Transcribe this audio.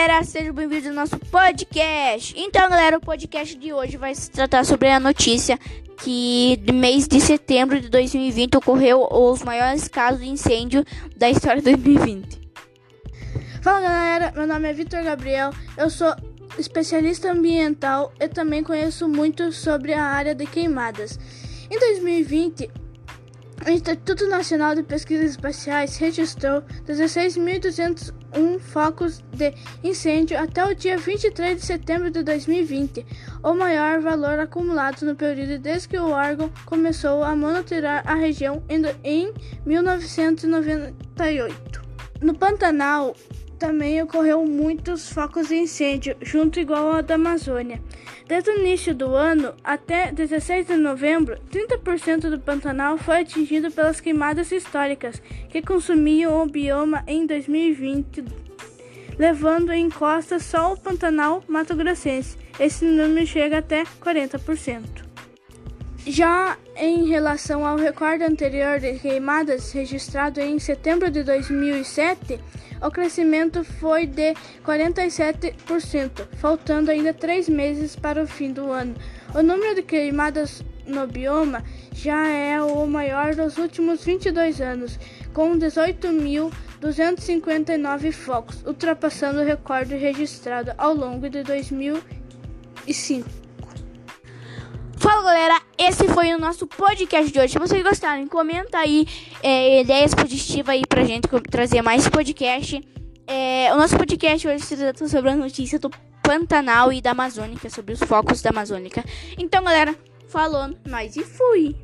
galera, sejam bem-vindos ao nosso podcast. Então, galera, o podcast de hoje vai se tratar sobre a notícia que no mês de setembro de 2020 ocorreu os maiores casos de incêndio da história de 2020. Fala galera, meu nome é Vitor Gabriel, eu sou especialista ambiental e também conheço muito sobre a área de queimadas. Em 2020, o Instituto Nacional de Pesquisas Espaciais registrou 16.201 focos de incêndio até o dia 23 de setembro de 2020, o maior valor acumulado no período desde que o órgão começou a monitorar a região em 1998. No Pantanal, também ocorreu muitos focos de incêndio, junto igual ao da Amazônia. Desde o início do ano até 16 de novembro, 30% do Pantanal foi atingido pelas queimadas históricas que consumiam o bioma em 2020, levando em costa só o Pantanal Mato Grossense. Esse número chega até 40%. Já em relação ao recorde anterior de queimadas registrado em setembro de 2007, o crescimento foi de 47%, faltando ainda três meses para o fim do ano. O número de queimadas no bioma já é o maior dos últimos 22 anos, com 18.259 focos, ultrapassando o recorde registrado ao longo de 2005. Fala galera, esse foi o nosso podcast de hoje. Se vocês gostaram, comenta aí é, ideias positivas aí pra gente trazer mais podcast. É, o nosso podcast hoje se trata sobre a notícia do Pantanal e da Amazônica, sobre os focos da Amazônica. Então galera, falou, nós e fui!